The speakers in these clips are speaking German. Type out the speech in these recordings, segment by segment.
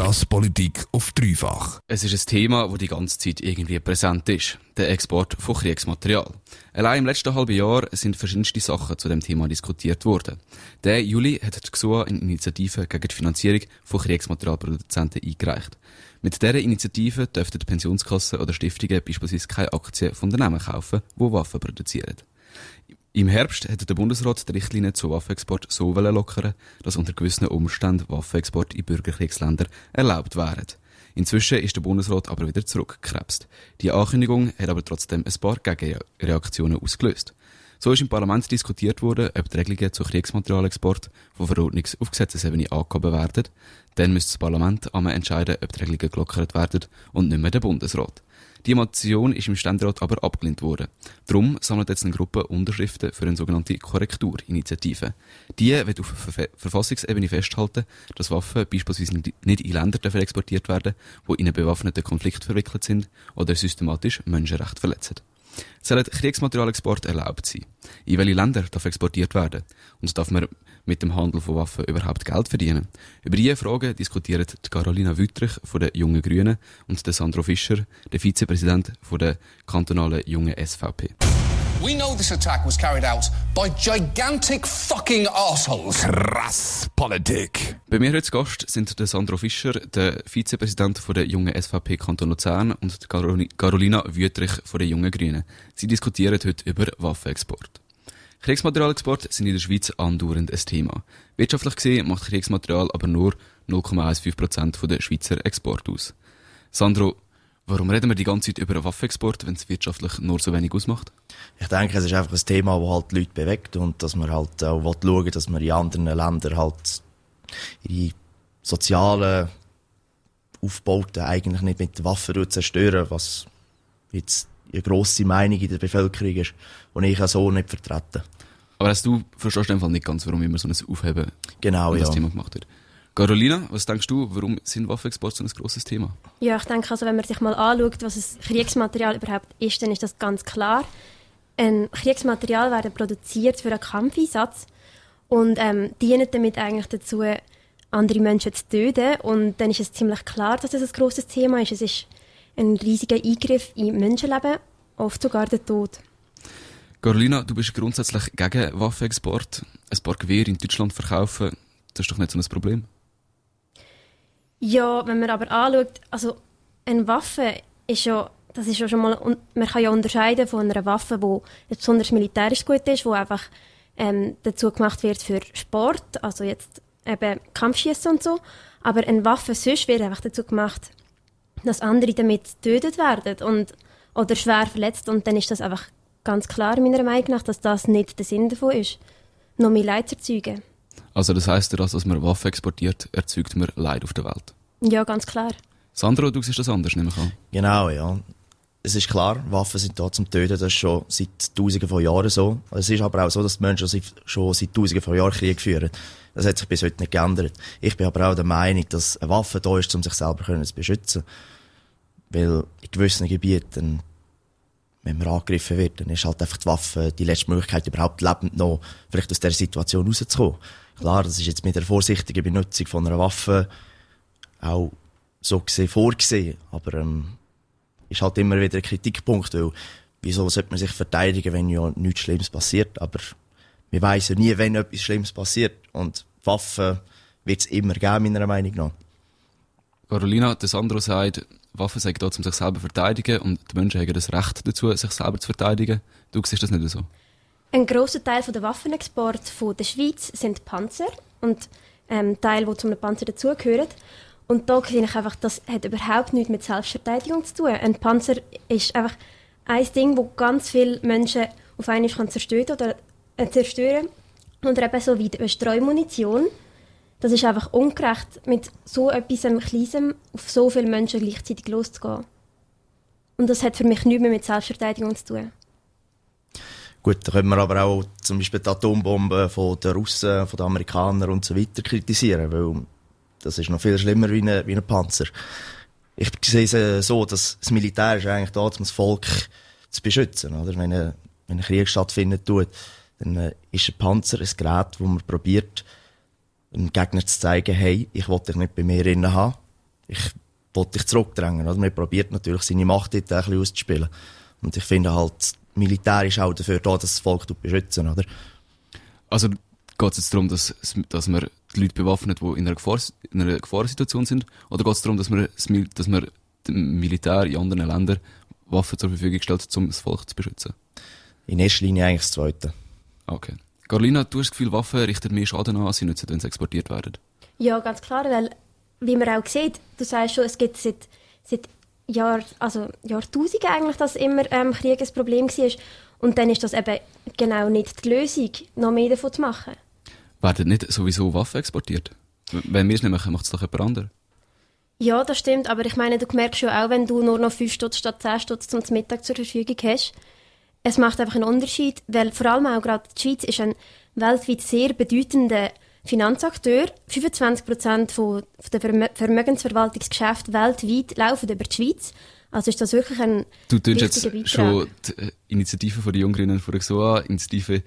Krass Politik auf dreifach. Es ist ein Thema, das die ganze Zeit irgendwie präsent ist. Der Export von Kriegsmaterial. Allein im letzten halben Jahr sind verschiedenste Sachen zu dem Thema diskutiert worden. Der Juli hat die GSUA eine Initiative gegen die Finanzierung von Kriegsmaterialproduzenten eingereicht. Mit dieser Initiative dürften Pensionskassen oder Stiftungen beispielsweise keine Aktien von Unternehmen kaufen, die Waffen produzieren. Im Herbst hat der Bundesrat die Richtlinien zu Waffenexport so lockern, dass unter gewissen Umständen Waffenexport in Bürgerkriegsländer erlaubt wären. Inzwischen ist der Bundesrat aber wieder zurückgekrebst. Die Ankündigung hat aber trotzdem ein paar Gegenreaktionen ausgelöst. So ist im Parlament diskutiert worden, ob die Regelungen zu Kriegsmaterialexport von Verordnungs- auf Gesetzesebene angehoben werden. Dann müsste das Parlament einmal entscheiden, ob die Regelungen gelockert werden und nicht mehr der Bundesrat. Die Motion ist im Ständerat aber abgelehnt worden. Darum sammelt jetzt eine Gruppe Unterschriften für eine sogenannte Korrekturinitiative. Die wird auf Ver Verfassungsebene festhalten, dass Waffen beispielsweise nicht in Länder dürfen exportiert werden, wo in einen bewaffneten Konflikt verwickelt sind oder systematisch Menschenrechte verletzen. Sollen Kriegsmaterialexport erlaubt sein? In welche Länder darf exportiert werden? Und darf man mit dem Handel von Waffen überhaupt Geld verdienen? Über diese Fragen diskutieren die Carolina Wüttrich von den Jungen Grünen und Sandro Fischer, der Vizepräsident von der kantonalen Jungen SVP. We know this attack was carried out by gigantic fucking assholes. Krass Politik. Bei mir heute Gast sind der Sandro Fischer, der Vizepräsident von der jungen SVP Kanton Luzern und Carolina Wüttrich von der jungen Grünen. Sie diskutieren heute über Waffenexport. Kriegsmaterialexport sind in der Schweiz andauernd ein Thema. Wirtschaftlich gesehen macht Kriegsmaterial aber nur 0,15% der Schweizer Export aus. Sandro, Warum reden wir die ganze Zeit über Waffenexport, wenn es wirtschaftlich nur so wenig ausmacht? Ich denke, es ist einfach ein Thema, das halt die Leute bewegt und dass man halt auch schauen will, dass man in anderen Ländern halt ihre sozialen Aufbauten eigentlich nicht mit Waffen zerstören, was jetzt eine grosse Meinung in der Bevölkerung ist, die ich auch so nicht vertrete. Aber hast du verstehst einfach nicht ganz, warum immer so ein Aufheben genau, das ja. Thema gemacht wird? Carolina, was denkst du, warum sind Waffenexporte so ein grosses Thema? Ja, ich denke, also, wenn man sich mal anschaut, was ein Kriegsmaterial überhaupt ist, dann ist das ganz klar. Ein Kriegsmaterial werden produziert für einen Kampfeinsatz und ähm, dienen damit eigentlich dazu, andere Menschen zu töten. Und dann ist es ziemlich klar, dass das ein grosses Thema ist. Es ist ein riesiger Eingriff in Menschenleben, oft sogar der Tod. Carolina, du bist grundsätzlich gegen Waffenexport. Ein paar Gewehre in Deutschland verkaufen, das ist doch nicht so ein Problem. Ja, wenn man aber anschaut, also eine Waffe ist ja, das ist ja schon mal, man kann ja unterscheiden von einer Waffe, die besonders militärisch gut ist, die einfach ähm, dazu gemacht wird für Sport, also jetzt eben Kampfschießen und so. Aber eine Waffe sonst wird einfach dazu gemacht, dass andere damit getötet werden und, oder schwer verletzt. Und dann ist das einfach ganz klar meiner Meinung nach, dass das nicht der Sinn davon ist, noch mehr Leid zu erzeugen. Also das heisst, dass, dass man Waffen exportiert, erzeugt man Leid auf der Welt? Ja, ganz klar. Sandro, du siehst das anders, nehme ich an. Genau, ja. Es ist klar, Waffen sind da zum Töten, das ist schon seit Tausenden von Jahren so. Es ist aber auch so, dass die Menschen schon seit Tausenden von Jahren Krieg führen. Das hat sich bis heute nicht geändert. Ich bin aber auch der Meinung, dass eine Waffe da ist, um sich selber zu beschützen. Weil in gewissen Gebieten, wenn man angegriffen wird, dann ist halt einfach die Waffe die letzte Möglichkeit, überhaupt lebend noch vielleicht aus dieser Situation rauszukommen. Klar, das ist jetzt mit der vorsichtigen Benutzung von einer Waffe auch so gesehen vorgesehen, aber ähm, ist halt immer wieder ein Kritikpunkt, weil wieso sollte man sich verteidigen, wenn ja nichts Schlimmes passiert, aber wir weiß ja nie, wenn etwas Schlimmes passiert und Waffen wird es immer geben, meiner Meinung nach. Carolina, der Sandro sagt, Waffen sind da, um sich selber zu verteidigen und die Menschen haben das Recht dazu, sich selber zu verteidigen. Du siehst das nicht so? Ein grosser Teil der Waffenexport von der Schweiz sind Panzer und ähm, Teile, die zum Panzer dazugehören. Und da sehe ich einfach, das hat überhaupt nichts mit Selbstverteidigung zu tun. Ein Panzer ist einfach ein Ding, wo ganz viele Menschen auf einmal kann zerstören oder äh, zerstören. Oder eben so wie die Streumunition. Das ist einfach ungerecht, mit so etwas Kleinem auf so viele Menschen gleichzeitig loszugehen. Und das hat für mich nichts mehr mit Selbstverteidigung zu tun. Gut, da können wir aber auch zum Beispiel die Atombomben von den Russen, von den Amerikanern und so weiter kritisieren, weil das ist noch viel schlimmer wie ein, wie ein Panzer. Ich sehe es so, dass das Militär ist eigentlich da, um das Volk zu beschützen, oder? Wenn ein, wenn ein Krieg stattfindet, dann äh, ist ein Panzer ein Gerät, wo man probiert, einem Gegner zu zeigen, hey, ich will dich nicht bei mir innen haben, ich will dich zurückdrängen, oder? Man probiert natürlich seine Macht dort ein bisschen auszuspielen. Und ich finde halt, Militär ist auch dafür da, dass das Volk beschützen, oder? Also geht es jetzt darum, dass, dass man die Leute bewaffnet, die in einer, Gefahr, in einer Gefahrsituation sind? Oder geht es darum, dass man, dass man dem Militär in anderen Ländern Waffen zur Verfügung stellt, um das Volk zu beschützen? In erster Linie eigentlich das Zweite. Okay. Carolina, du hast das Gefühl, Waffen richten mehr Schaden an, als sie nützen, wenn sie exportiert werden? Ja, ganz klar, weil, wie man auch sieht, du sagst schon, es gibt seit, seit Jahr, also Jahrtausenden eigentlich, dass immer ähm, Krieg ein Problem war. Und dann ist das eben genau nicht die Lösung, noch mehr davon zu machen. Werden nicht sowieso Waffen exportiert? Wenn wir es nicht machen, macht es doch jemand anderes. Ja, das stimmt, aber ich meine, du merkst ja auch, wenn du nur noch 5 Stutz statt 10 Stutz zum Mittag zur Verfügung hast, es macht einfach einen Unterschied, weil vor allem auch gerade die Schweiz ist ein weltweit sehr bedeutender Finanzakteur. 25 Prozent der Vermögensverwaltungsgeschäfte weltweit laufen über die Schweiz. Also ist das wirklich ein Du tönst jetzt Beitrag. schon die äh, Initiative von den Jungrinnen vorher so an, Initiative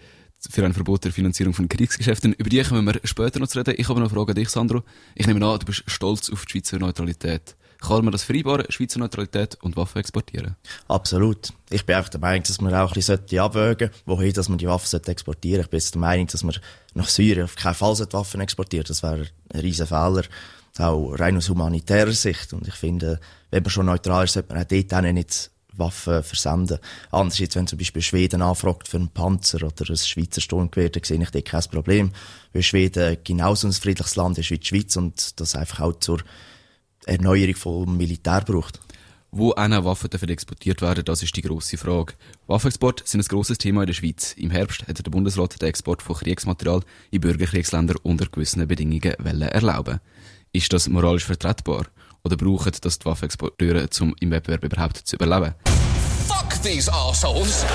für ein Verbot der Finanzierung von Kriegsgeschäften. Über die kommen wir später noch zu reden. Ich habe noch eine Frage an dich, Sandro. Ich nehme an, du bist stolz auf die Schweizer Neutralität. Kann man das vereinbaren, Schweizer Neutralität und Waffen exportieren? Absolut. Ich bin auch der Meinung, dass man auch ein bisschen abwägen sollte, dass man die Waffen exportieren sollte. Ich bin jetzt der Meinung, dass man nach Syrien auf keinen Fall Waffen exportieren Das wäre ein riesen Fehler. Auch rein aus humanitärer Sicht. Und ich finde, wenn man schon neutral ist, sollte man auch dort nicht Waffen versenden. Anders jetzt, wenn zum Beispiel Schweden anfragt für einen Panzer oder ein Schweizer Sturmgewehr, dann sehe ich dort kein Problem. Weil Schweden genauso ein friedliches Land ist wie die Schweiz und das einfach auch zur Erneuerung vom Militär braucht. Wo eine Waffen dafür exportiert werden, das ist die grosse Frage. Waffenexport sind ein grosses Thema in der Schweiz. Im Herbst hat der Bundesrat den Export von Kriegsmaterial in Bürgerkriegsländer unter gewissen Bedingungen erlauben. Ist das moralisch vertretbar? Oder brauchen das die Waffenexporteure, um im Wettbewerb überhaupt zu überleben? Fuck these assholes!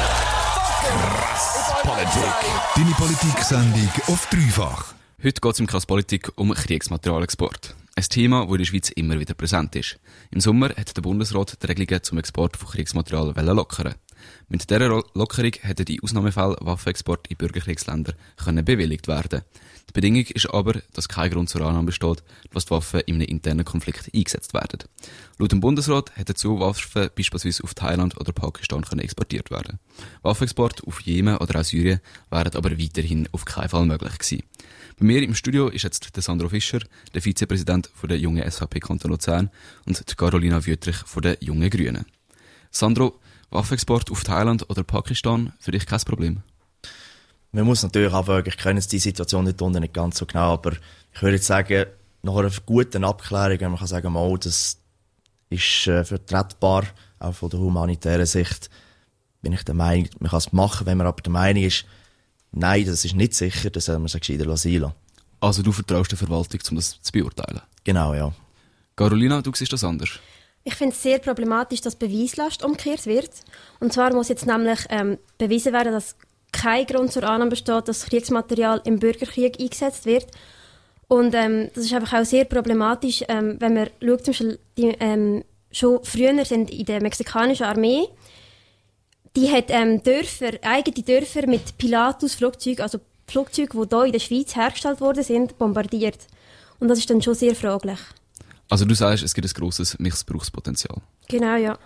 Krass Politik. Deine Politik-Sendung auf dreifach. Heute geht es im Krass Politik um Kriegsmaterialexport. Ein Thema, das in der Schweiz immer wieder präsent ist. Im Sommer hat der Bundesrat die Regelungen zum Export von Kriegsmaterial lockern. Mit dieser Lockerung hätten die Ausnahmefälle Waffenexport in Bürgerkriegsländer können bewilligt werden. Die Bedingung ist aber, dass kein Grund zur Annahme besteht, dass die Waffen in einem internen Konflikt eingesetzt werden. Laut dem Bundesrat hätten zu Waffen beispielsweise auf Thailand oder Pakistan können exportiert werden. Waffenexport auf Jemen oder auch Syrien wären aber weiterhin auf keinen Fall möglich gewesen. Bei mir im Studio ist jetzt der Sandro Fischer, der Vizepräsident von der jungen SVP Kanton Luzern und die Carolina Wüttrich von der jungen Grünen. Sandro, Waffenexport auf Thailand oder Pakistan, für dich kein Problem? Man muss natürlich abwägen, ich kenne die Situation nicht unten nicht ganz so genau, aber ich würde jetzt sagen, nach einer guten Abklärung, wenn man kann sagen, mal, das ist äh, vertretbar, auch von der humanitären Sicht, bin ich der Meinung, man kann es machen, wenn man aber der Meinung ist, Nein, das ist nicht sicher, das soll man sich gescheiter lassen. Also du vertraust der Verwaltung, um das zu beurteilen? Genau, ja. Carolina, du siehst das anders? Ich finde es sehr problematisch, dass Beweislast umgekehrt wird. Und zwar muss jetzt nämlich ähm, bewiesen werden, dass kein Grund zur Annahme besteht, dass Kriegsmaterial im Bürgerkrieg eingesetzt wird. Und ähm, das ist einfach auch sehr problematisch, ähm, wenn man schaut, zum Beispiel, die, ähm, schon früher sind in der mexikanischen Armee die hat ähm, Dörfer, eigene Dörfer mit Pilatus-Flugzeugen, also Flugzeuge, die hier in der Schweiz hergestellt worden sind, bombardiert. Und das ist dann schon sehr fraglich. Also du sagst, es gibt ein grosses Missbrauchspotenzial. Genau, ja.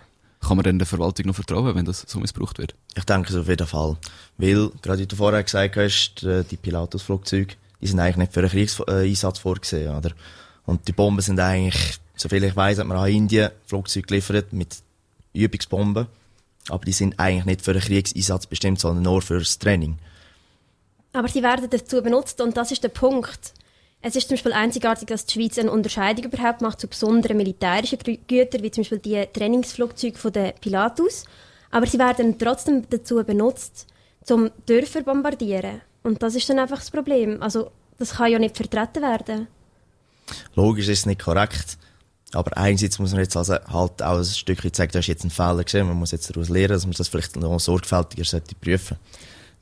Kann man denn der Verwaltung noch vertrauen, wenn das so missbraucht wird? Ich denke es auf jeden Fall. Weil, gerade wie du vorher gesagt hast, äh, die Pilatus-Flugzeuge, die sind eigentlich nicht für einen Kriegseinsatz vorgesehen, oder? Und die Bomben sind eigentlich, soviel ich weiß, hat man an Indien Flugzeuge geliefert mit Übungsbomben aber die sind eigentlich nicht für einen Kriegseinsatz bestimmt, sondern nur fürs Training. Aber sie werden dazu benutzt und das ist der Punkt. Es ist zum Beispiel einzigartig, dass die Schweiz eine Unterscheidung überhaupt macht zu besonderen militärischen Gütern, wie zum Beispiel die Trainingsflugzeuge von der Pilatus. Aber sie werden trotzdem dazu benutzt, um Dörfer zu bombardieren. Und das ist dann einfach das Problem. Also, das kann ja nicht vertreten werden. Logisch ist es nicht korrekt. Aber einerseits muss man jetzt also halt auch ein Stückchen zeigen, da ist jetzt ein Fehler gesehen, man muss jetzt daraus lernen, dass man das vielleicht noch sorgfältiger sollte prüfen.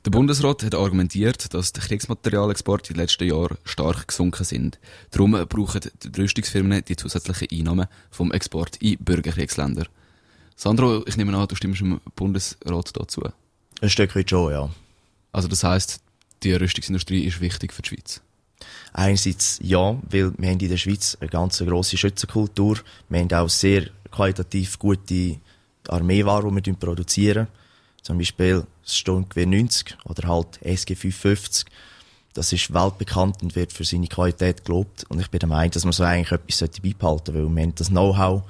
Der Bundesrat hat argumentiert, dass die Kriegsmaterialexporte in den letzten Jahren stark gesunken sind. Darum brauchen die Rüstungsfirmen die zusätzlichen Einnahmen vom Export in Bürgerkriegsländer. Sandro, ich nehme an, du stimmst dem Bundesrat dazu. Ein Stück weit schon, ja. Also das heißt, die Rüstungsindustrie ist wichtig für die Schweiz. Einerseits ja, weil wir haben in der Schweiz eine ganz grosse Schützenkultur. Wir haben auch sehr qualitativ gute Armeeware, die wir produzieren. Zum Beispiel das Sturmgewehr 90 oder halt SG 550. Das ist weltbekannt und wird für seine Qualität gelobt. Und ich bin der Meinung, dass man so eigentlich etwas beibehalten sollte, weil wir haben das Know-how,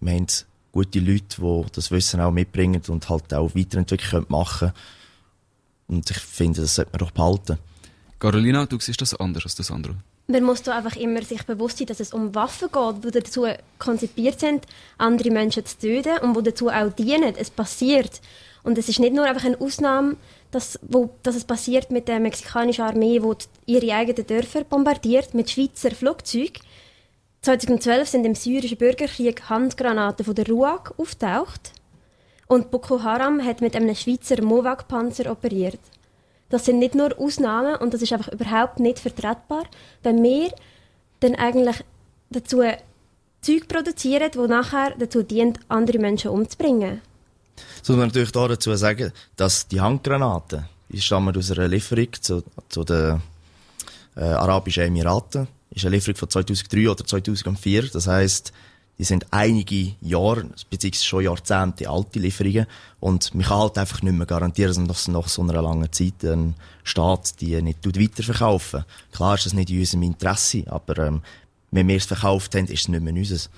wir haben gute Leute, die das Wissen auch mitbringen und halt auch weiterentwickeln machen können. Und ich finde, das sollte man doch behalten. Carolina, du siehst das anders als das andere. Man muss da einfach immer sich bewusst sein, dass es um Waffen geht, die dazu konzipiert sind, andere Menschen zu töten und die dazu auch dienen. Es passiert. Und es ist nicht nur einfach eine Ausnahme, dass, wo, dass es passiert mit der mexikanischen Armee, die ihre eigenen Dörfer bombardiert mit Schweizer Flugzeugen. 2012 sind im syrischen Bürgerkrieg Handgranaten von der RUAG auftaucht und Boko Haram hat mit einem Schweizer Mowag-Panzer operiert. Das sind nicht nur Ausnahmen und das ist einfach überhaupt nicht vertretbar, wenn wir dann eigentlich dazu Zeug produzieren, die nachher dazu dient, andere Menschen umzubringen. So man natürlich dazu sagen, dass die Handgranaten, die stammen aus einer Lieferung zu, zu den äh, Arabischen Emiraten ist eine Lieferung von 2003 oder 2004. Das heißt, die sind einige Jahre, beziehungsweise schon Jahrzehnte alte Lieferungen. Und man kann halt einfach nicht mehr garantieren, dass nach so einer langen Zeit ein Staat die nicht weiterverkaufen Klar ist das nicht in unserem Interesse, aber ähm, wenn wir es verkauft haben, ist es nicht mehr unseres.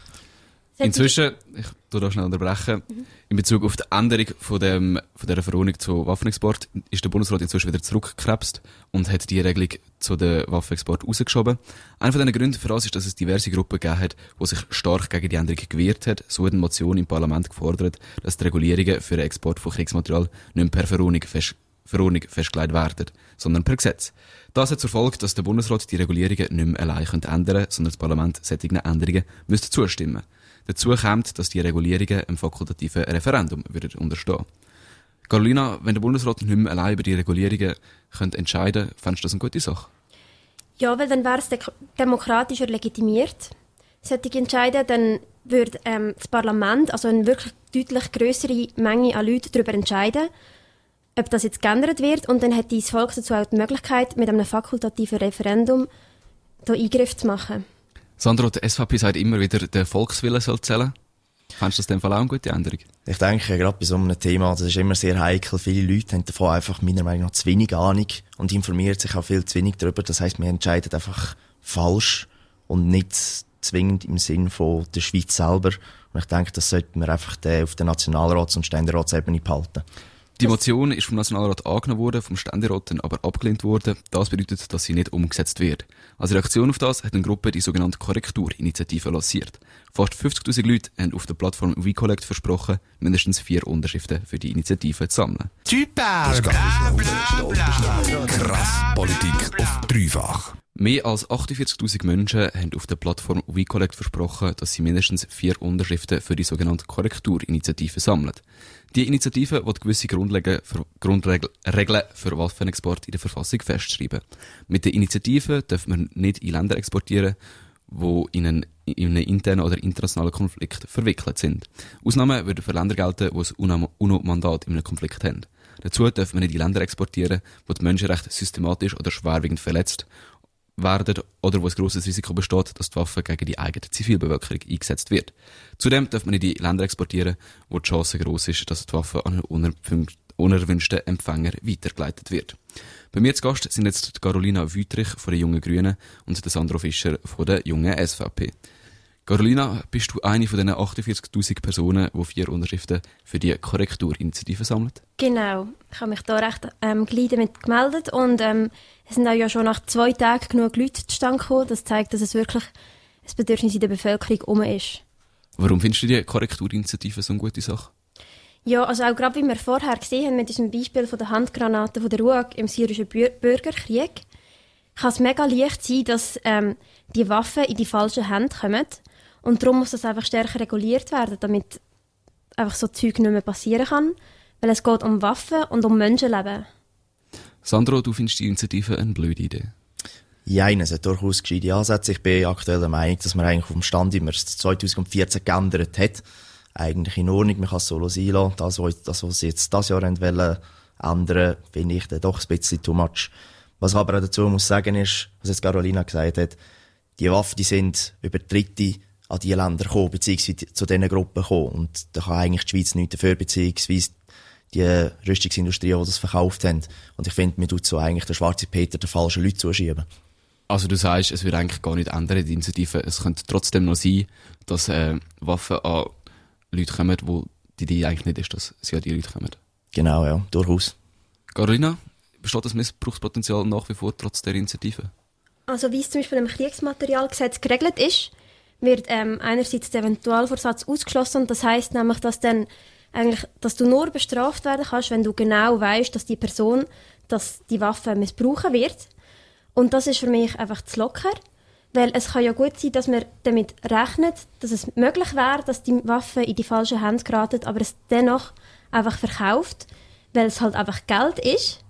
Inzwischen, ich tu da schnell unterbrechen, mhm. in Bezug auf die Änderung von, dem, von dieser Verordnung zu Waffenexport ist der Bundesrat inzwischen wieder zurückgekrebst und hat die Regelung zu den Waffenexport rausgeschoben. Einer von Gründen für uns ist, dass es diverse Gruppen gegeben hat, die sich stark gegen die Änderung gewehrt hat. So hat eine Motion im Parlament gefordert, dass die Regulierungen für den Export von Kriegsmaterial nicht mehr per Verordnung, fest, Verordnung festgelegt werden, sondern per Gesetz. Das hat zur Folge, dass der Bundesrat die Regulierungen nicht mehr allein ändern könnte, sondern das Parlament solchen Änderungen müsste zustimmen müsste. Dazu kommt, dass die Regulierungen im fakultativen Referendum würden unterstehen. Carolina, wenn der Bundesrat nicht mehr allein über die Regulierungen könnte entscheiden könnte, fändest du das eine gute Sache? Ja, weil dann wäre es demokratischer legitimiert. Sollte entscheiden, dann würde ähm, das Parlament, also eine wirklich deutlich größere Menge an Leuten darüber entscheiden, ob das jetzt geändert wird. Und dann hätte das Volk dazu auch die Möglichkeit, mit einem fakultativen Referendum da Eingriff zu machen. Sandro, die SVP sagt immer wieder, der Volkswille soll zählen. Fändest du das in dem Fall auch eine gute Änderung? Ich denke, gerade bei so einem Thema, das ist immer sehr heikel. Viele Leute haben davon einfach meiner Meinung nach zu wenig Ahnung und informieren sich auch viel zu wenig darüber. Das heißt, wir entscheiden einfach falsch und nicht zwingend im Sinn von der Schweiz selber. Und ich denke, das sollten wir einfach auf der Nationalrats- und Ständeratsebene behalten. Die Motion ist vom Nationalrat angenommen worden, vom Ständerat dann aber abgelehnt worden. Das bedeutet, dass sie nicht umgesetzt wird. Als Reaktion auf das hat eine Gruppe die sogenannte Korrekturinitiative lanciert. Fast 50.000 Leute haben auf der Plattform WeCollect versprochen, mindestens vier Unterschriften für die Initiative zu sammeln. Super! Bla, bla, bla, Krass Politik auf dreifach. Mehr als 48.000 Menschen haben auf der Plattform WeCollect versprochen, dass sie mindestens vier Unterschriften für die sogenannte Korrekturinitiative sammeln. Die Initiative wird gewisse Grundregeln für, Grundregeln Waffenexport in der Verfassung festschreiben. Mit der Initiative darf man nicht in Länder exportieren, die in einen, in einen internen oder internationalen Konflikt verwickelt sind. Ausnahmen würden für Länder gelten, die ein UNO-Mandat in einem Konflikt haben. Dazu darf man nicht in Länder exportieren, wo die Menschenrechte systematisch oder schwerwiegend verletzt werden oder wo ein grosses Risiko besteht, dass die Waffe gegen die eigene Zivilbevölkerung eingesetzt wird. Zudem darf man in die Länder exportieren, wo die Chance groß ist, dass die Waffe an einen unerwünschten Empfänger weitergeleitet wird. Bei mir zu Gast sind jetzt Carolina Wüterich von den Jungen Grünen und der Sandro Fischer von der Jungen SVP. Carolina, bist du eine von den 48.000 Personen, die vier Unterschriften für die Korrekturinitiative sammeln? Genau. Ich habe mich da recht ähm, gleich damit gemeldet und ähm, es sind auch ja schon nach zwei Tagen genug Leute zustande gekommen. Das zeigt, dass es wirklich ein Bedürfnis in der Bevölkerung um ist. Warum findest du die Korrekturinitiative so eine gute Sache? Ja, also auch gerade wie wir vorher gesehen haben mit diesem Beispiel von der Handgranaten von der RUAG im syrischen Bürgerkrieg, kann es mega leicht sein, dass ähm, die Waffen in die falschen Hände kommen und darum muss das einfach stärker reguliert werden, damit einfach so Zeug nicht mehr passieren kann. Weil es geht um Waffen und um Menschenleben. Sandro, du findest die Initiative eine blöde Idee. Ja, es hat durchaus gescheite Ansätze. Ich bin aktuell der Meinung, dass man eigentlich auf dem Stand, wie man es 2014 geändert hat, eigentlich in Ordnung. Man kann es so sein lassen. Das, was, das, was sie jetzt das Jahr wollen, ändern, finde ich dann doch ein bisschen too much. Was ich aber auch dazu muss sagen ist, was jetzt Carolina gesagt hat, die Waffen, die sind über Dritte an die Länder gekommen, beziehungsweise zu diesen Gruppen gekommen. Und da kann eigentlich die Schweiz nichts dafür, beziehungsweise die Rüstungsindustrie, die das verkauft haben. Und ich finde, man tut so eigentlich den schwarzen Peter den falschen Leuten zuschieben. Also du sagst, es wird eigentlich gar nicht ändern, die Initiative. Es könnte trotzdem noch sein, dass äh, Waffen an Leute kommen, wo die Idee eigentlich nicht ist, dass sie an die Leute kommen. Genau, ja, durchaus. Carolina, besteht das Missbrauchspotenzial nach wie vor trotz der Initiative? Also wie es zum Beispiel im Kriegsmaterialgesetz geregelt ist, wird ähm, einerseits der Eventualvorsatz ausgeschlossen. Das heißt nämlich, dass dann eigentlich, dass du nur bestraft werden kannst, wenn du genau weißt, dass die Person, dass die Waffe missbrauchen wird. Und das ist für mich einfach zu locker, weil es kann ja gut sein, dass man damit rechnet, dass es möglich wäre, dass die Waffe in die falsche Hand geraten, aber es dennoch einfach verkauft, weil es halt einfach Geld ist.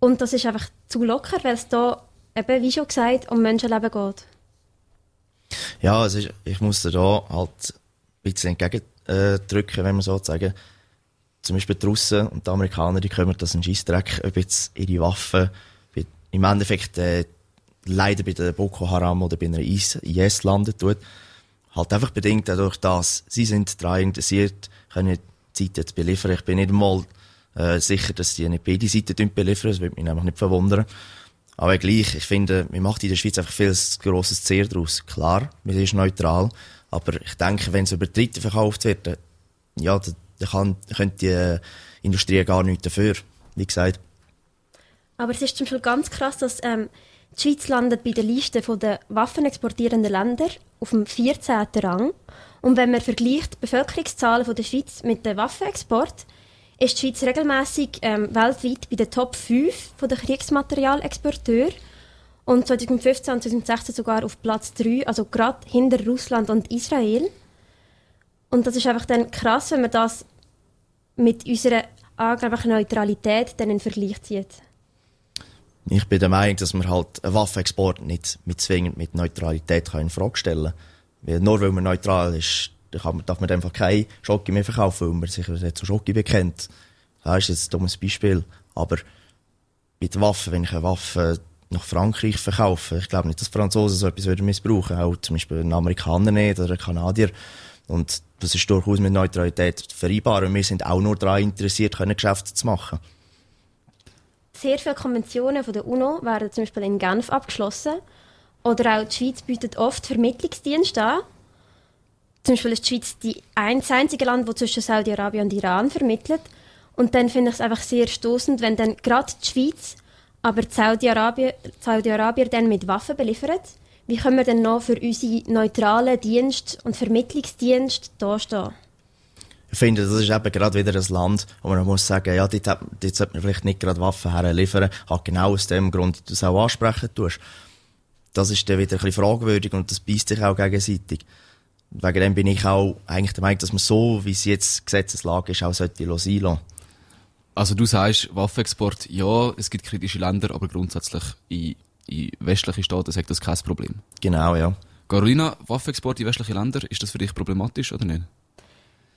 Und das ist einfach zu locker, weil es da eben, wie schon gesagt, um Menschenleben geht. Ja, es ist, ich muss da halt ein bisschen entgegendrücken, wenn man so sagen. Zum Beispiel die Russen und die Amerikaner, die kümmern das einen Scheissdreck, ob jetzt ihre Waffen im Endeffekt äh, leider bei der Boko Haram oder bei einer IS landen tut. Halt einfach bedingt dadurch, dass sie sind daran interessiert, können die Seite zu beliefern. Ich bin nicht einmal äh, sicher, dass die nicht beide Seiten beliefern. Das würde mich nämlich nicht verwundern. Aber gleich, ich finde, man macht in der Schweiz einfach viel grosses Zehr daraus. Klar, wir sind neutral. Aber ich denke, wenn es über Dritte verkauft wird, dann, ja, dann, kann, könnte die Industrie gar nichts dafür. Wie gesagt. Aber es ist zum Beispiel ganz krass, dass ähm, die Schweiz landet bei der Liste der waffenexportierenden Länder auf dem 14. Rang. Und wenn man vergleicht die Bevölkerungszahlen der Schweiz mit dem Waffenexport, ist die Schweiz regelmäßig ähm, weltweit bei den Top 5 der Kriegsmaterialexporteure und 2015 und 2016 sogar auf Platz 3, also gerade hinter Russland und Israel. Und das ist einfach dann krass, wenn man das mit unserer angeblichen Neutralität dann in Vergleich zieht. Ich bin der Meinung, dass man halt einen Waffenexport nicht mit zwingend mit Neutralität in Frage stellen kann. Nur weil man neutral ist, kann darf man einfach keine Schoki mehr verkaufen, weil man sich zu Schoki bekennt. Das ist jetzt ein dummes Beispiel. Aber bei den Waffen, wenn ich eine Waffe nach Frankreich verkaufe, ich glaube nicht, dass Franzosen so etwas missbrauchen würden. Auch zum Beispiel ein Amerikaner nicht oder ein Kanadier. Und das ist durchaus mit Neutralität vereinbar. Und wir sind auch nur daran interessiert, Geschäfte zu machen. Sehr viele Konventionen von der UNO werden zum Beispiel in Genf abgeschlossen. Oder auch die Schweiz bietet oft Vermittlungsdienste an. Zum Beispiel ist die Schweiz die ein, das einzige Land, das zwischen Saudi-Arabien und Iran vermittelt. Und dann finde ich es einfach sehr stoßend, wenn dann gerade die Schweiz, aber Saudi-Arabier Saudi dann mit Waffen beliefert. Wie können wir denn noch für unsere neutralen Dienst- und Vermittlungsdienste dastehen? Ich finde, das ist eben gerade wieder ein Land, wo man muss sagen, ja, dort, dort sollte man vielleicht nicht gerade Waffen herliefern, hat genau aus dem Grund, du das auch ansprechen tust. Das ist dann wieder ein bisschen fragwürdig und das beißt sich auch gegenseitig. Wegen dem bin ich auch eigentlich der Meinung, dass man so, wie es jetzt Gesetzeslage ist, auch sollte sein lassen. Also du sagst, Waffenexport, ja, es gibt kritische Länder, aber grundsätzlich in, in westliche Staaten sagt das kein Problem. Genau, ja. Carolina, Waffenexport in westliche Länder, ist das für dich problematisch oder nicht?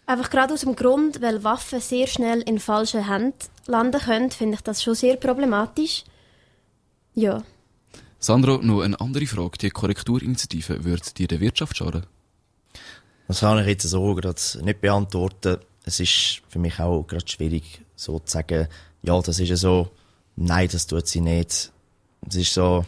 Einfach gerade aus dem Grund, weil Waffen sehr schnell in falsche Hände landen können, finde ich das schon sehr problematisch. Ja. Sandro, noch eine andere Frage. Die Korrekturinitiative, würde dir der Wirtschaft schaden? Das kann ich jetzt so gerade nicht beantworten. Es ist für mich auch gerade schwierig, so zu sagen, ja, das ist ja so, nein, das tut sie nicht. Es ist so.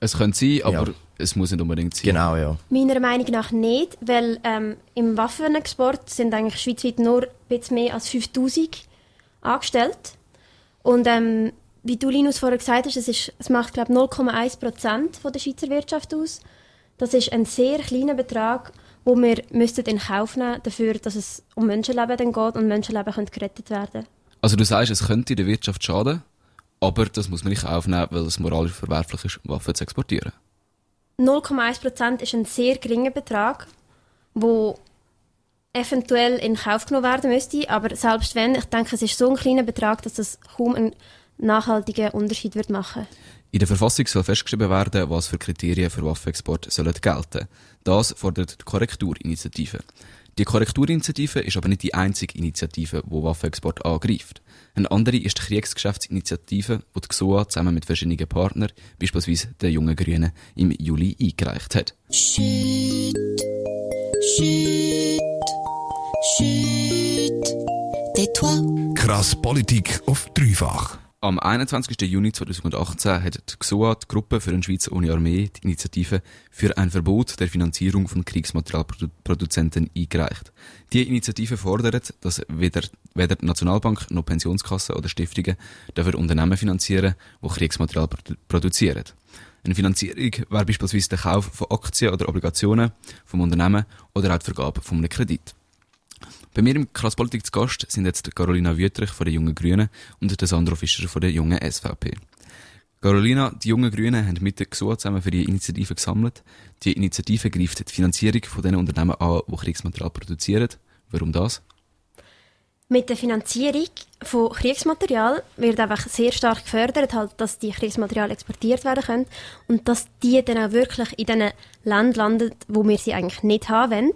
Es könnte sein, aber ja. es muss nicht unbedingt sein. Genau, ja. Meiner Meinung nach nicht, weil ähm, im Waffenexport sind eigentlich schweizweit nur ein bisschen mehr als 5000 angestellt. Und ähm, wie du, Linus, vorher gesagt hast, es, ist, es macht, glaube ich, 0,1 Prozent der Schweizer Wirtschaft aus. Das ist ein sehr kleiner Betrag wo wir müssten in Kauf nehmen dafür, dass es um Menschenleben dann geht und Menschenleben können gerettet werden. Also du sagst, es könnte der Wirtschaft schaden, aber das muss man nicht aufnehmen, weil es moralisch verwerflich ist, Waffen zu exportieren. 0,1% ist ein sehr geringer Betrag, wo eventuell in Kauf genommen werden müsste, aber selbst wenn, ich denke, es ist so ein kleiner Betrag, dass es kaum einen nachhaltigen Unterschied wird machen In der Verfassung soll festgeschrieben werden, was für Kriterien für Waffenexport sollen gelten. Das fordert die Korrekturinitiative. Die Korrekturinitiative ist aber nicht die einzige Initiative, die Waffenexport angreift. Eine andere ist die Kriegsgeschäftsinitiative, die die GSOA zusammen mit verschiedenen Partnern, beispielsweise den Jungen Grünen, im Juli eingereicht hat. Chut, chut, tais-toi. Krass Politik auf dreifach. Am 21. Juni 2018 hat die GSOA, die Gruppe für eine Schweiz ohne Armee, die Initiative für ein Verbot der Finanzierung von Kriegsmaterialproduzenten eingereicht. Die Initiative fordert, dass weder, weder die Nationalbank noch Pensionskassen oder Stiftungen dafür Unternehmen finanzieren, die Kriegsmaterial produ produzieren. Eine Finanzierung wäre beispielsweise der Kauf von Aktien oder Obligationen vom Unternehmen oder auch die Vergabe von einem Kredit. Bei mir im Krasspolitik zu Gast sind jetzt Carolina Wüttrich von den Jungen Grünen und der Sandro Fischer von der Jungen SVP. Carolina, die Jungen Grünen haben mit der GSOA zusammen für die Initiative gesammelt. Die Initiative greift die Finanzierung von den Unternehmen an, die Kriegsmaterial produzieren. Warum das? Mit der Finanzierung von Kriegsmaterial wird einfach sehr stark gefördert, halt, dass die Kriegsmaterial exportiert werden können und dass die dann auch wirklich in den Ländern landen, wo wir sie eigentlich nicht haben wollen,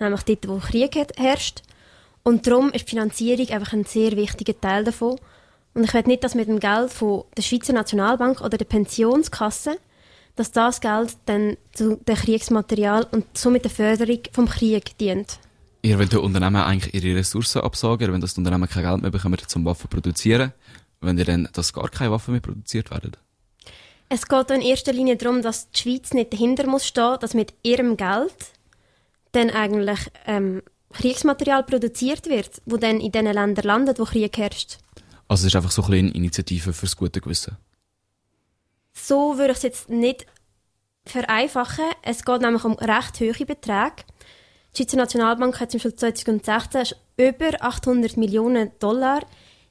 nämlich dort, wo Krieg herrscht. Und darum ist die Finanzierung einfach ein sehr wichtiger Teil davon. Und ich will nicht, dass mit dem Geld von der Schweizer Nationalbank oder der Pensionskasse, dass das Geld dann zu dem Kriegsmaterial und somit der Förderung vom Krieg dient. Ihr wollt den Unternehmen eigentlich ihre Ressourcen absagen, wenn das Unternehmen kein Geld mehr bekommen zum Waffen produzieren, wenn ihr dann, dass gar keine Waffen mehr produziert werden? Es geht in erster Linie darum, dass die Schweiz nicht dahinter muss stehen, dass mit ihrem Geld dann eigentlich ähm, Kriegsmaterial produziert wird, wo dann in den Ländern landet, wo Krieg herrscht. Also es ist einfach so ein bisschen eine Initiative fürs gute Gewissen. So würde ich es jetzt nicht vereinfachen. Es geht nämlich um recht hohe Beträge. Die Schweizer Nationalbank hat zum Beispiel 2016 über 800 Millionen Dollar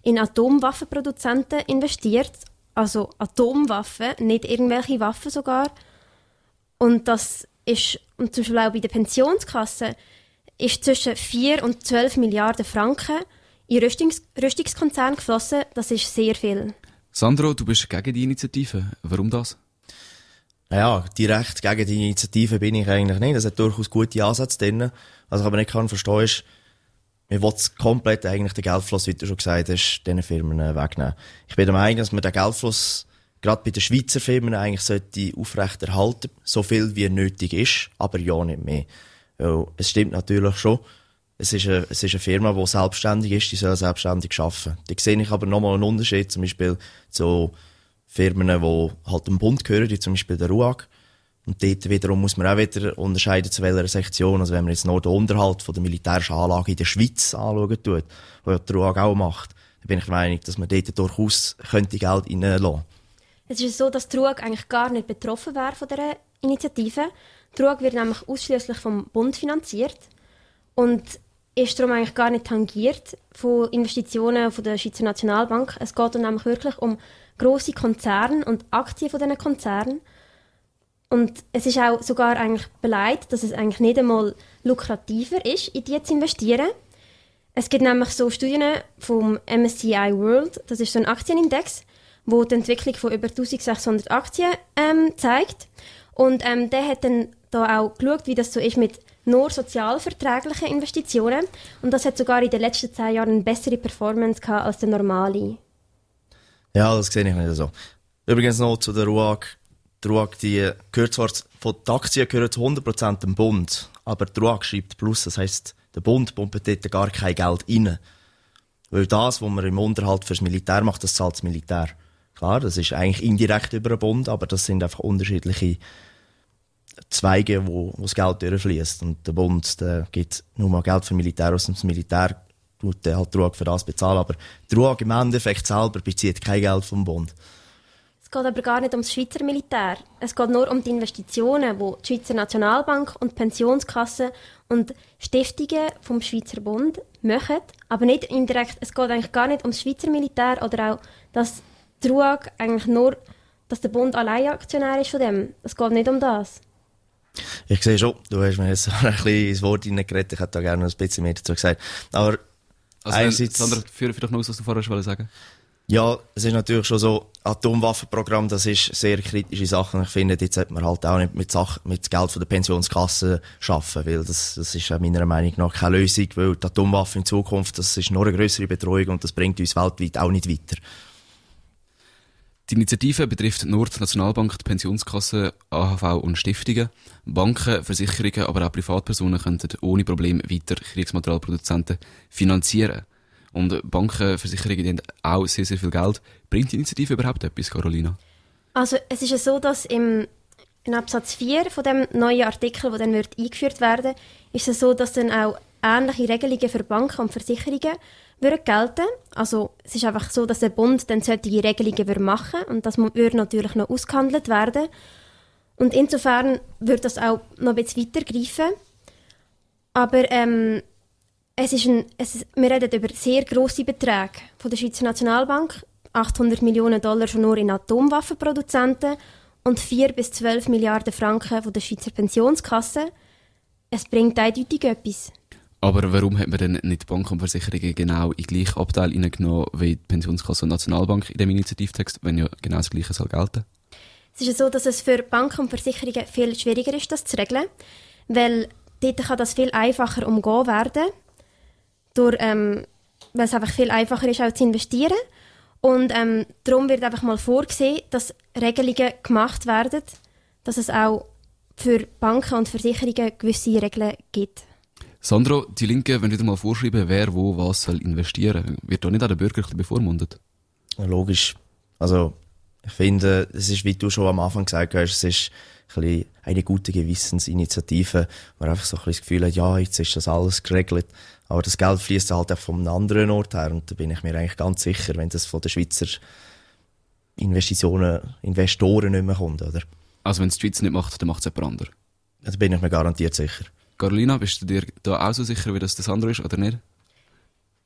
in Atomwaffenproduzenten investiert. Also Atomwaffen, nicht irgendwelche Waffen sogar. Und das ist, und zum Beispiel auch bei der Pensionskasse, ist zwischen 4 und 12 Milliarden Franken in Rüstungs Rüstungskonzerne geflossen. Das ist sehr viel. Sandro, du bist gegen die Initiative. Warum das? Ja, direkt gegen die Initiative bin ich eigentlich nicht. Es hat durchaus gute Ansätze drin. Was ich aber nicht kann verstehen ist, wir wollen komplett eigentlich den Geldfluss, wie du schon gesagt hast, diesen Firmen äh, wegnehmen. Ich bin der Meinung, dass man den Geldfluss gerade bei den Schweizer Firmen eigentlich sollte aufrechterhalten, so viel wie nötig ist, aber ja nicht mehr. Weil es stimmt natürlich schon, es ist, eine, es ist eine Firma, die selbstständig ist, die soll selbstständig arbeiten. Da sehe ich aber nochmal einen Unterschied, zum Beispiel zu Firmen, die halt dem Bund gehören, wie zum Beispiel der RUAG. Und dort wiederum muss man auch wieder unterscheiden, zu welcher Sektion. Also wenn man jetzt nur den Unterhalt von der militärischen Anlage in der Schweiz anschauen tut, ja der RUAG auch macht, dann bin ich der Meinung, dass man dort durchaus könnte Geld reinlassen Es ist so, dass die RUAG eigentlich gar nicht betroffen wäre von dieser Initiative. RUAG wird nämlich ausschließlich vom Bund finanziert und ist darum eigentlich gar nicht tangiert von Investitionen von der Schweizer Nationalbank. Es geht nämlich wirklich um große Konzerne und Aktien von diesen Konzernen. Und es ist auch sogar eigentlich beleidigt, dass es eigentlich nicht einmal lukrativer ist, in die zu investieren. Es gibt nämlich so Studien vom MSCI World, das ist so ein Aktienindex, wo die Entwicklung von über 1600 Aktien ähm, zeigt. Und ähm, der hat dann da auch geschaut, wie das so ist mit nur sozialverträglichen Investitionen. Und das hat sogar in den letzten zehn Jahren eine bessere Performance gehabt als der normale. Ja, das sehe ich nicht so. Übrigens noch zu der RUAG. Die RUAG, die gehört zwar, von den Aktien gehören zu 100% dem Bund, aber die RUAG schreibt Plus, das heisst, der Bund pumpt dort gar kein Geld rein. Weil das, was man im Unterhalt fürs Militär macht, das zahlt das Militär. Klar, das ist eigentlich indirekt über den Bund, aber das sind einfach unterschiedliche Zweige, wo, wo das Geld durchfließt. Und der Bund der gibt nur mal Geld für Militär aus, und das Militär tut der halt RUAG für das bezahlen. Aber die RUAG im Endeffekt selber bezieht kein Geld vom Bund. Es geht aber gar nicht ums Schweizer Militär. Es geht nur um die Investitionen, die die Schweizer Nationalbank und Pensionskassen und Stiftungen vom Schweizer Bund machen. Aber nicht indirekt. Es geht eigentlich gar nicht ums Schweizer Militär oder auch, dass die RUAG eigentlich nur, dass der Bund allein Aktionär ist von dem. Es geht nicht um das. Ich sehe schon, du hast mir jetzt ein bisschen ins Wort hineingeredet, ich hätte da gerne noch ein bisschen mehr dazu gesagt. Aber Also, einerseits, Sandro, führe vielleicht noch aus, was du vorher schon sagen Ja, es ist natürlich schon so, Atomwaffenprogramm, das ist sehr kritische Sache. Ich finde, jetzt sollte man halt auch nicht mit, Sachen, mit Geld von der Pensionskasse schaffen, weil das, das ist meiner Meinung nach keine Lösung, weil die Atomwaffe in Zukunft, das ist noch eine größere Betreuung und das bringt uns weltweit auch nicht weiter. Die Initiative betrifft nur die Nationalbank, die Pensionskasse, AHV und Stiftungen. Banken, Versicherungen, aber auch Privatpersonen könnten ohne Probleme weiter Kriegsmaterialproduzenten finanzieren. Und Banken, Versicherungen die haben auch sehr, sehr viel Geld. Bringt die Initiative überhaupt etwas, Carolina? Also es ist ja so, dass im in Absatz 4 von dem neuen Artikel, der dann wird eingeführt werden, ist es so, dass dann auch ähnliche Regelungen für Banken und Versicherungen würden gelten. Also es ist einfach so, dass der Bund dann solche Regelungen würde machen und das würde natürlich noch ausgehandelt werden. Und insofern würde das auch noch ein bisschen weitergreifen. Aber ähm, es ist ein, es ist, wir reden über sehr grosse Beträge von der Schweizer Nationalbank. 800 Millionen Dollar schon nur in Atomwaffenproduzenten und 4 bis 12 Milliarden Franken von der Schweizer Pensionskasse. Es bringt eindeutig etwas. Aber warum hat man denn nicht Banken und Versicherungen genau in den gleichen Abteil hineingenommen wie die Pensionskasse und Nationalbank in dem Initiativtext, wenn ja genau das Gleiche soll gelten? Es ist ja so, dass es für Banken und Versicherungen viel schwieriger ist, das zu regeln, weil dort kann das viel einfacher umgehen werden, durch, ähm, weil es einfach viel einfacher ist, auch zu investieren. Und ähm, darum wird einfach mal vorgesehen, dass Regelungen gemacht werden, dass es auch für Banken und Versicherungen gewisse Regeln gibt. Sandro, die Linke wenn wieder mal vorschreiben, wer wo was soll investieren. Wird da nicht auch der Bürger ein bisschen bevormundet? Ja, logisch. Also, ich finde, es ist, wie du schon am Anfang gesagt hast, es ist ein bisschen eine gute Gewissensinitiative, wo man einfach so ein das Gefühl hat, ja, jetzt ist das alles geregelt. Aber das Geld fließt halt auch von einem anderen Ort her und da bin ich mir eigentlich ganz sicher, wenn das von den Schweizer Investitionen, Investoren nicht mehr kommt, oder? Also wenn es die Schweiz nicht macht, dann macht es jemand anderes? Da bin ich mir garantiert sicher. Carolina, bist du dir da auch so sicher, wie das das andere ist, oder nicht?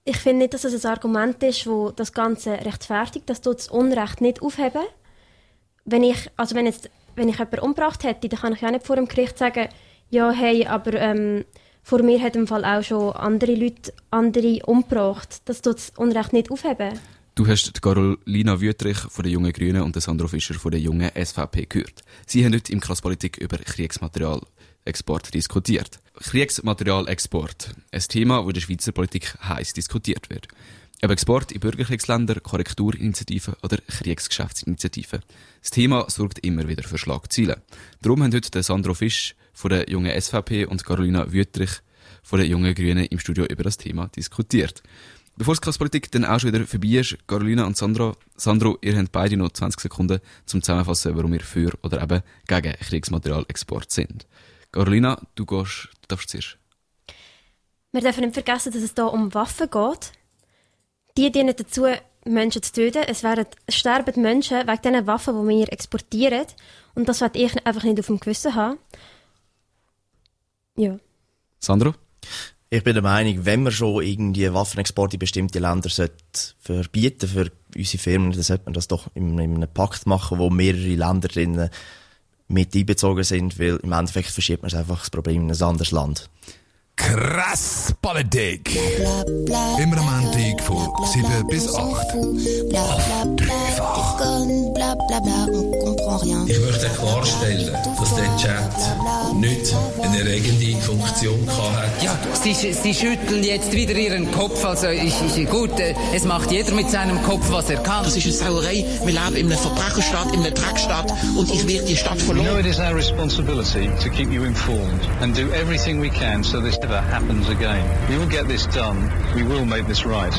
Ich finde nicht, dass es ein Argument ist, das das Ganze rechtfertigt. Das tut das Unrecht nicht aufheben. Wenn ich, also wenn jetzt, wenn ich jemanden umgebracht hätte, dann kann ich ja nicht vor dem Gericht sagen, ja, hey, aber ähm, vor mir hat im Fall auch schon andere Leute andere umgebracht. Das tut das Unrecht nicht aufheben. Du hast die Carolina Wüttrich von den Jungen Grünen und den Sandro Fischer von der Jungen SVP gehört. Sie haben heute im Klasspolitik über Kriegsmaterialexport diskutiert. Kriegsmaterialexport. Ein Thema, das in der Schweizer Politik heiß diskutiert wird. Ob Export in Bürgerkriegsländer, Korrekturinitiativen oder Kriegsgeschäftsinitiativen. Das Thema sorgt immer wieder für Schlagzeilen. Darum haben heute Sandro Fisch von der jungen SVP und Carolina Wüttrich von der jungen Grünen im Studio über das Thema diskutiert. Bevor das Klasspolitik dann auch schon wieder vorbei ist, Carolina und Sandro, Sandro, ihr habt beide noch 20 Sekunden zum Zusammenfassen, warum ihr für oder eben gegen Kriegsmaterialexport sind. Carolina, du gehst, du darfst zuerst. Wir dürfen nicht vergessen, dass es hier um Waffen geht. Die dienen dazu, Menschen zu töten. Es, werden, es sterben Menschen wegen diesen Waffen, die wir exportieren. Und das werde ich einfach nicht auf dem Gewissen haben. Ja. Sandro? Ich bin der Meinung, wenn man schon irgendwie Waffenexporte in bestimmte Länder sollte verbieten für unsere Firmen, dann sollte man das doch in, in einem Pakt machen, wo mehrere Länder drin mit einbezogen sind, weil im Endeffekt verschiebt man einfach das Problem in ein anderes Land. Krass Politik. Immer am Montag von 7 bis 8. Auf dreifach. Ich möchte klarstellen, dass der Chat nicht eine regende Funktion hat. Ja, Sie, Sie schütteln jetzt wieder Ihren Kopf. Also ich, ich, gut, äh, es macht jeder mit seinem Kopf, was er kann. Das ist eine Sauerei. Wir leben in einer Verbrecherstadt, in einer Dreckstadt und ich werde die Stadt verloren. You know it is our responsibility to keep you informed and do everything we can so this never happens again. We will get this done. We will make this right.